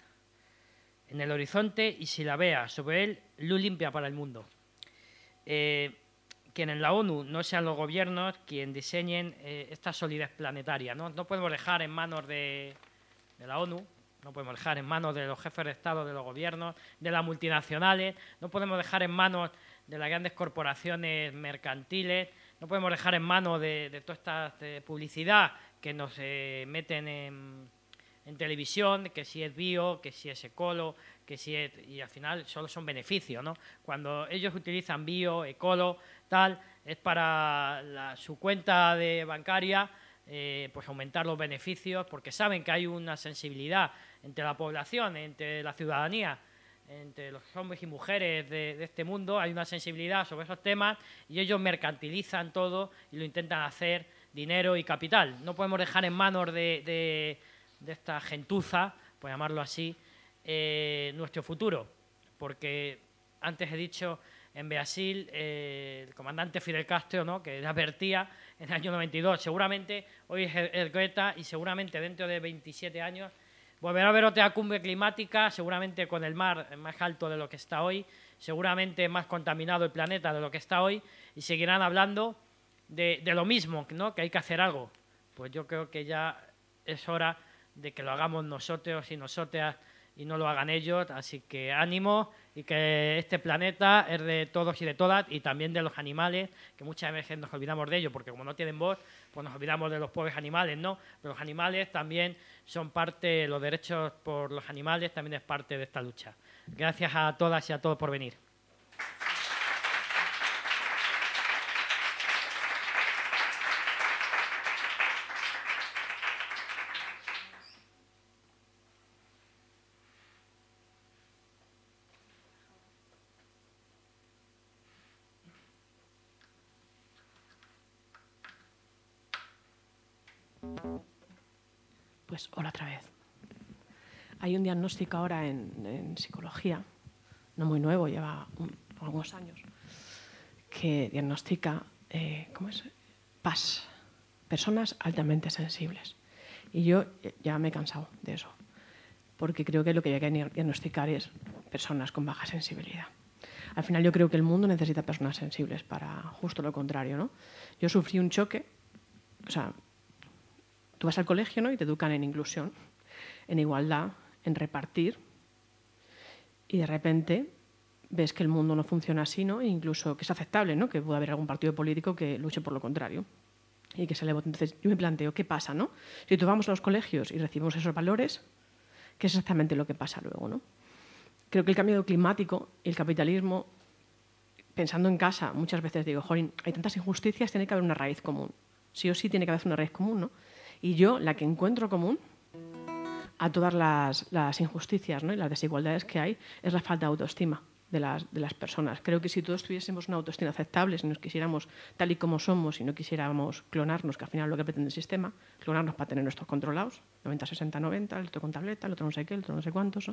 En el horizonte y si la vea sobre él, luz limpia para el mundo. Eh, que en la ONU no sean los gobiernos quien diseñen eh, esta solidez planetaria. ¿no? podemos dejar en manos de, de la ONU, no podemos dejar en manos de los jefes de Estado, de los gobiernos, de las multinacionales, no podemos dejar en manos de las grandes corporaciones mercantiles, no podemos dejar en manos de, de toda esta publicidad que nos eh, meten en, televisión, que si es bio, que si es ecolo, que si es... Y al final solo son beneficios, ¿no? Cuando ellos utilizan bio, ecolo, tal, es para su cuenta de bancaria, eh, pues aumentar los beneficios, porque saben que hay una sensibilidad entre la población, entre la ciudadanía, entre los hombres y mujeres de, este mundo, hay una sensibilidad sobre esos temas y ellos mercantilizan todo y lo intentan hacer dinero y capital. No podemos dejar en manos de, esta gentuza, por llamarlo así, eh, nuestro futuro, porque antes he dicho en Brasil, eh, el comandante Fidel Castro, ¿no? que advertía en el año 92, seguramente hoy es el Greta y seguramente dentro de 27 años volverá a haber otra cumbre climática, seguramente con el mar más alto de lo que está hoy, seguramente más contaminado el planeta de lo que está hoy, y seguirán hablando de, de lo mismo, ¿no? que hay que hacer algo. Pues yo creo que ya es hora de que lo hagamos nosotros y nosotras y no lo hagan ellos, así que ánimo y que este planeta es de todos y de todas y también de los animales, que muchas veces nos olvidamos de ellos, porque como no tienen voz, pues nos olvidamos de los pobres animales, ¿no? Pero los animales también son parte, los derechos por los animales también es parte de esta lucha. Gracias a todas y a todos por venir.
Hay un diagnóstico ahora en, psicología, no muy nuevo, lleva algunos años, que diagnostica, eh, ¿cómo es? PAS, personas altamente sensibles. Y yo ya me he cansado de eso, porque creo que lo que hay que diagnosticar es personas con baja sensibilidad. Al final yo creo que el mundo necesita personas sensibles para justo lo contrario. ¿no? Yo sufrí un choque, o sea, Tú vas al colegio ¿no? y te educan en inclusión, en igualdad, en repartir, y de repente ves que el mundo no funciona así, ¿no? E incluso que es aceptable, ¿no? que pueda haber algún partido político que luche por lo contrario y que se. Entonces yo me planteo, ¿qué pasa? ¿no? Si tú vamos a los colegios y recibimos esos valores, ¿qué es exactamente lo que pasa luego? ¿no? Creo que el cambio climático y el capitalismo, pensando en casa, muchas veces digo, Jorín, hay tantas injusticias, tiene que haber una raíz común. Sí o sí tiene que haber una raíz común, ¿no? Y yo, la que encuentro común a todas las, injusticias y las desigualdades que hay es la falta de autoestima de las, de las, personas. Creo que si todos tuviésemos una autoestima aceptable, si nos quisiéramos tal y como somos y no quisiéramos clonarnos, que al final es lo que pretende el sistema, clonarnos para tener nuestros controlados, 90, 60, 90, el otro con tableta, el otro no sé qué, el otro no sé cuántos,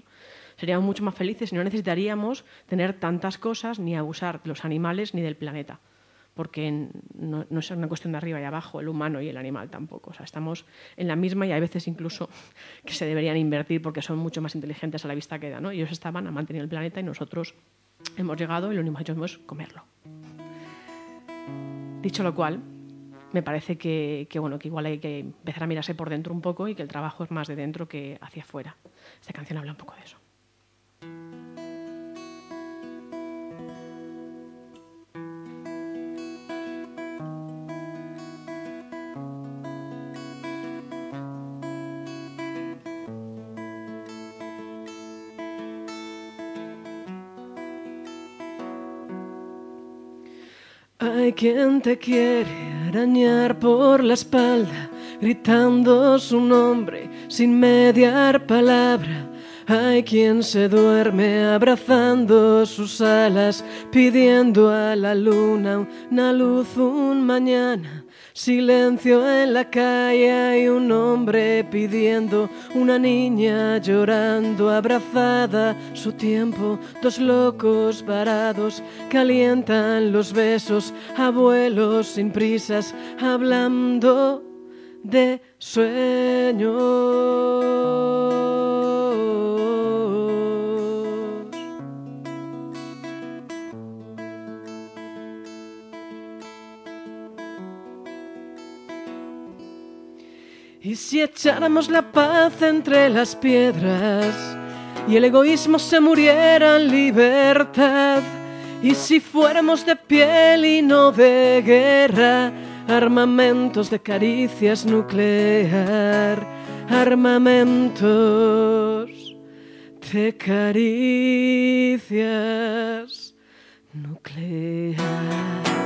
seríamos mucho más felices y no necesitaríamos tener tantas cosas ni abusar de los animales ni del planeta porque no, es una cuestión de arriba y abajo, el humano y el animal tampoco. O sea, estamos en la misma y hay veces incluso que se deberían invertir porque son mucho más inteligentes a la vista que da. ¿no? Ellos estaban a mantener el planeta y nosotros hemos llegado y lo único que hemos hecho es comerlo. Dicho lo cual, me parece que, que, bueno, que igual hay que empezar a mirarse por dentro un poco y que el trabajo es más de dentro que hacia afuera. Esta canción habla un poco de eso.
Hay quien te quiere arañar por la espalda, gritando su nombre sin mediar palabra. Hay quien se duerme abrazando sus alas, pidiendo a la luna una luz un mañana. Silencio en la calle hay un hombre pidiendo, una niña llorando abrazada, su tiempo, dos locos varados calientan los besos, abuelos sin prisas hablando de sueños. Y si echáramos la paz entre las piedras y el egoísmo se muriera en libertad, y si fuéramos de piel y no de guerra, armamentos de caricias nuclear, armamentos de caricias nuclear.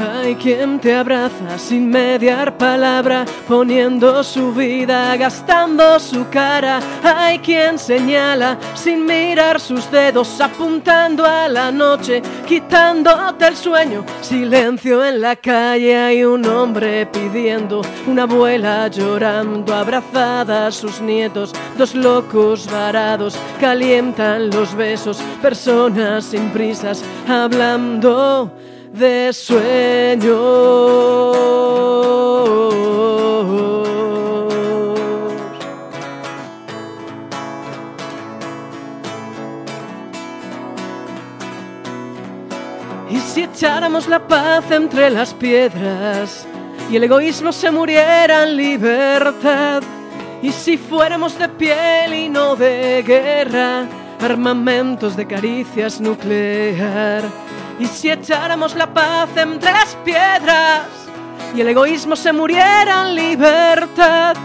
Hay quien te abraza sin mediar palabra, poniendo su vida, gastando su cara. Hay quien señala sin mirar sus dedos, apuntando a la noche, quitándote el sueño. Silencio en la calle, hay un hombre pidiendo, una abuela llorando, abrazada a sus nietos, dos locos varados, calientan los besos, personas sin prisas, hablando de sueños. Y si echáramos la paz entre las piedras y el egoísmo se muriera en libertad, y si fuéramos de piel y no de guerra, armamentos de caricias nuclear, y si echáramos la paz entre las piedras y el egoísmo se muriera en libertad.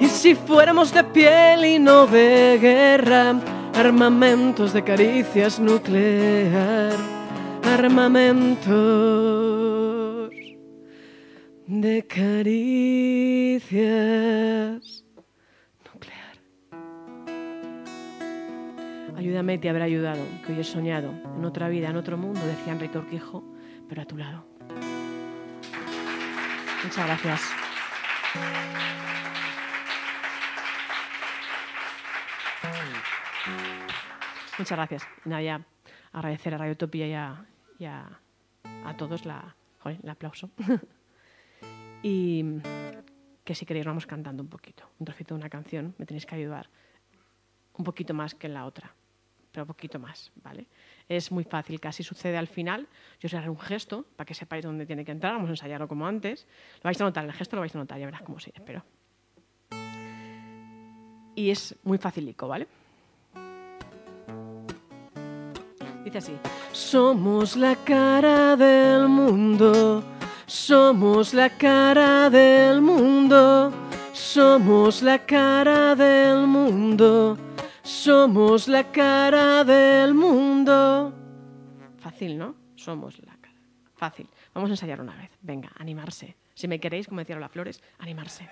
Y si fuéramos de piel y no de guerra, armamentos de caricias nuclear, armamentos de caricias Ayúdame te habrá ayudado, que hoy he soñado en otra vida, en otro mundo, decía Enrique Orquijo, pero a tu lado. Muchas gracias. Muchas gracias. Nada, ya agradecer a Radio Utopía y a, todos la, el aplauso. y que si queréis vamos cantando un poquito, un trocito de una canción, me tenéis que ayudar un poquito más que en la otra pero poquito más, ¿vale? Es muy fácil, casi sucede al final. Yo os haré un gesto para que sepáis dónde tiene que entrar, vamos a ensayarlo como antes. Lo vais a notar, el gesto lo vais a notar, ya verás cómo sí, espero. Y es muy facilico, ¿vale? Dice así. Somos la cara del mundo, somos la cara del mundo, somos la cara del mundo somos la cara del mundo. Fácil, ¿no? Somos la cara. Fácil. Vamos a ensayar una vez. Venga, animarse. Si me queréis, como decía las Flores, animarse.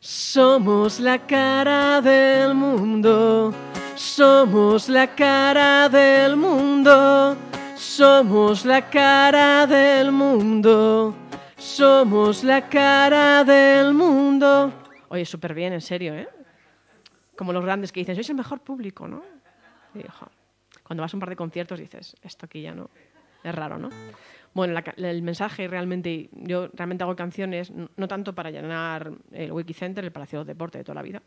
Somos la cara del mundo. Somos la cara del mundo. Somos la cara del mundo. Somos la cara del mundo. Oye, súper bien, en serio, ¿eh? Como los grandes que dicen, sois el mejor público, ¿no? cuando vas a un par de conciertos dices, esto aquí ya no, es raro, ¿no? Bueno, el mensaje realmente, yo realmente hago canciones no tanto para llenar el Wikicenter, el Palacio de Deporte de toda la vida,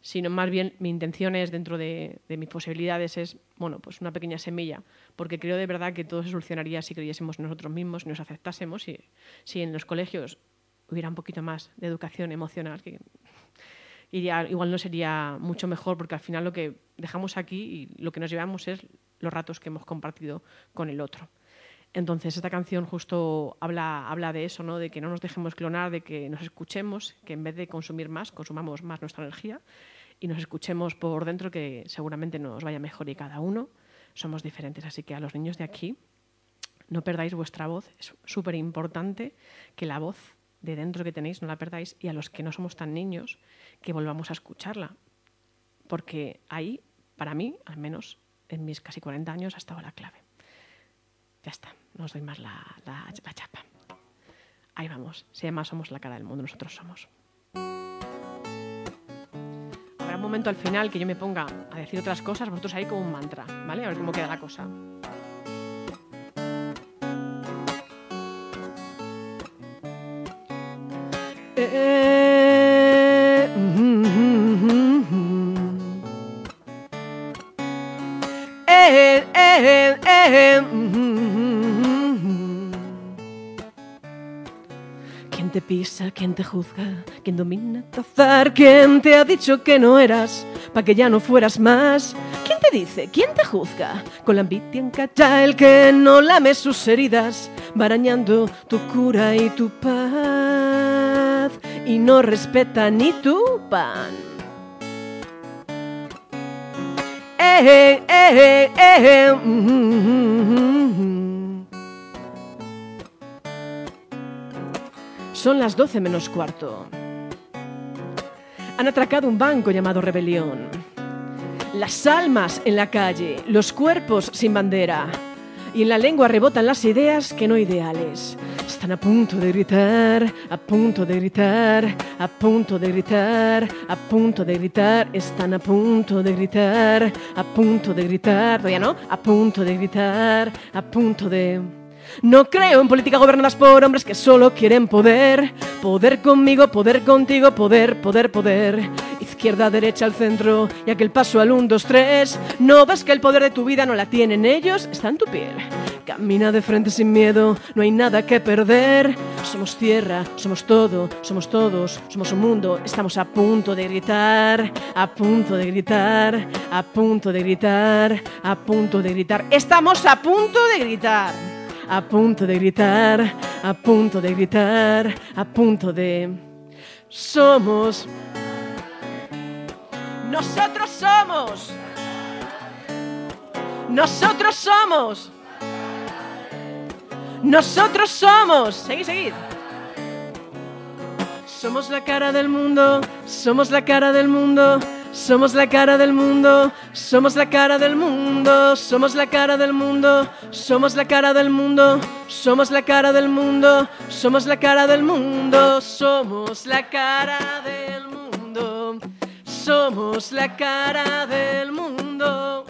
sino más bien mi intención es, dentro de, mis posibilidades, es, bueno, pues una pequeña semilla, porque creo de verdad que todo se solucionaría si creyésemos nosotros mismos, si nos aceptásemos, si, si en los colegios hubiera un poquito más de educación emocional, que igual no sería mucho mejor porque al final lo que dejamos aquí y lo que nos llevamos es los ratos que hemos compartido con el otro. Entonces, esta canción justo habla, habla de eso, ¿no? de que no nos dejemos clonar, de que nos escuchemos, que en vez de consumir más, consumamos más nuestra energía y nos escuchemos por dentro, que seguramente nos vaya mejor y cada uno somos diferentes. Así que a los niños de aquí, no perdáis vuestra voz. Es súper importante que la voz de dentro que tenéis no la perdáis y a los que no somos tan niños, que volvamos a escucharla. Porque ahí, para mí, al menos en mis casi 40 años, ha estado la clave. Ya está, no os doy más la, la, chapa. Ahí vamos, si además somos la cara del mundo, nosotros somos. Habrá un momento al final que yo me ponga a decir otras cosas, vosotros ahí como un mantra, ¿vale? A ver cómo queda la cosa. ¿Quién te pisa? ¿Quién te juzga? ¿Quién domina tu azar? ¿Quién te ha dicho que no eras? para que ya no fueras más. ¿Quién te dice? ¿Quién te juzga? Con la envidia encacha el que no lame sus heridas, barañando tu cura y tu paz, y no respeta ni tu pan. eh, eh, eh. Son las 12 menos cuarto. Han atracado un banco llamado Rebelión. Las almas en la calle, los cuerpos sin bandera y en la lengua rebotan las ideas que no ideales. Están a punto de gritar, a punto de gritar, a punto de gritar, a punto de gritar. Están a punto de gritar, a punto de gritar. Todavía no, a punto de gritar, a punto de... No creo en política gobernadas por hombres que solo quieren poder. Poder conmigo, poder contigo, poder, poder, poder. Izquierda, derecha, al centro y aquel paso al 1, 2, 3. No ves que el poder de tu vida no la tienen ellos, está en tu piel. Camina de frente sin miedo, no hay nada que perder. Somos tierra, somos todo, somos todos, somos un mundo. Estamos a punto de gritar, a punto de gritar, a punto de gritar, a punto de gritar. Estamos a punto de gritar a punto de gritar, a punto de gritar, a punto de... Somos... Nosotros somos. Nosotros somos. Nosotros somos. Seguid, seguid. Somos la cara del mundo, somos la cara del mundo, somos la cara del mundo, somos la cara del mundo, somos la cara del mundo, somos la cara del mundo, somos la cara del mundo, somos la cara del mundo, somos la cara del mundo, somos la cara del mundo,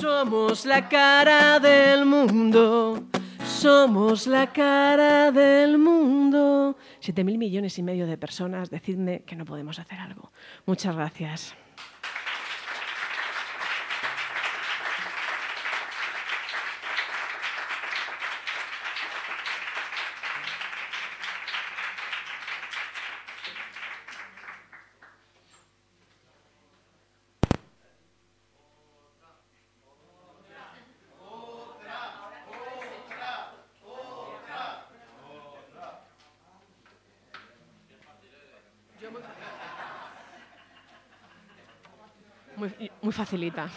somos la cara del mundo, somos la cara del mundo. Siete mil millones y medio de personas, decidme que no podemos hacer algo. Muchas gracias. Muy, muy facilita.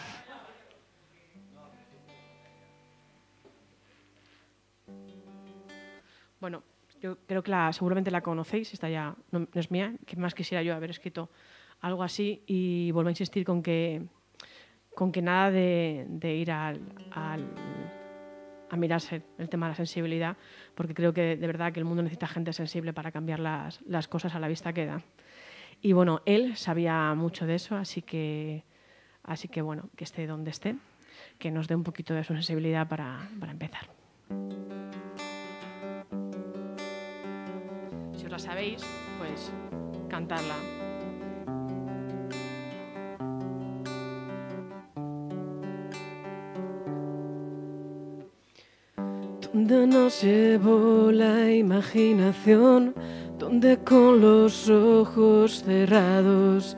Bueno, yo creo que la, seguramente la conocéis, esta ya no, es mía, que más quisiera yo haber escrito algo así y vuelvo a insistir con que, con que nada de, ir a mirarse el tema de la sensibilidad, porque creo que de verdad que el mundo necesita gente sensible para cambiar las, las cosas a la vista que da. Y bueno, él sabía mucho de eso, así que, así que bueno, que esté donde esté, que nos dé un poquito de su sensibilidad para, para empezar. Si os la sabéis, pues cantarla. Donde nos llevó la imaginación, donde con los ojos cerrados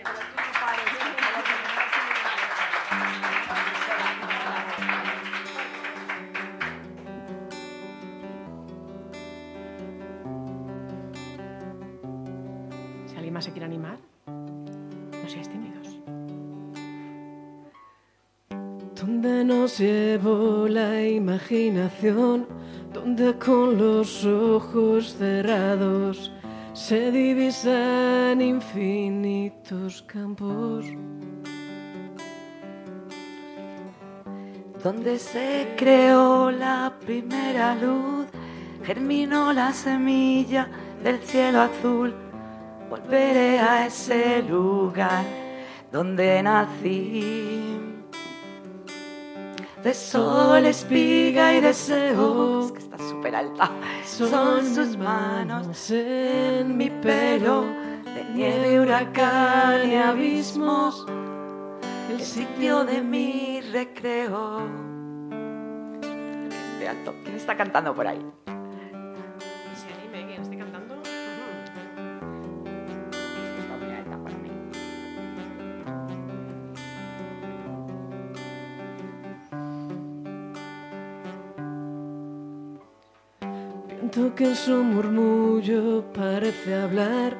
nos llevó la imaginación, donde con los ojos cerrados se divisan infinitos campos.
Donde se creó la primera luz, germinó la semilla del cielo azul. Volveré a ese lugar donde nací. De sol, espiga y deseo. Es que está súper alta. Son sus manos en mi pelo, de nieve, huracán y abismos el sitio de mi recreo. De alto. ¿Quién está cantando por ahí?
Viento que en su murmullo parece hablar,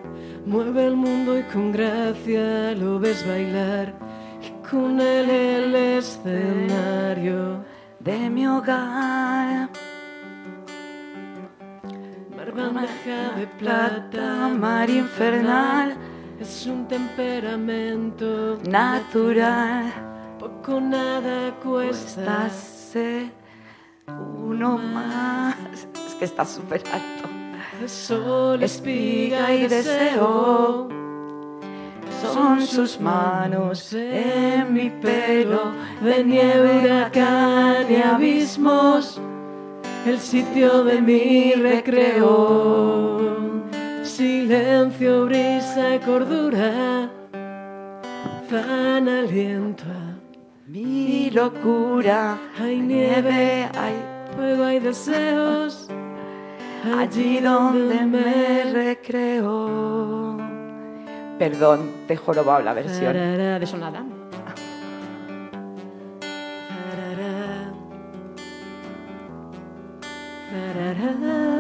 mueve el mundo y con gracia lo ves bailar. Y con él el escenario
de mi hogar.
Mar bandeja de plata,
mar infernal,
es un temperamento
natural.
Poco nada cuesta
ser uno más. Que está súper alto.
sol, espiga y deseo.
Son sus manos en mi pelo, de nieve, huracán y abismos,
el sitio de mi recreo. Silencio, brisa y cordura dan aliento a
mi locura.
Hay nieve,
hay
fuego, hay deseos.
Allí donde me recreo. Perdón, te jorobado la versión.
De sonada.
Tarara.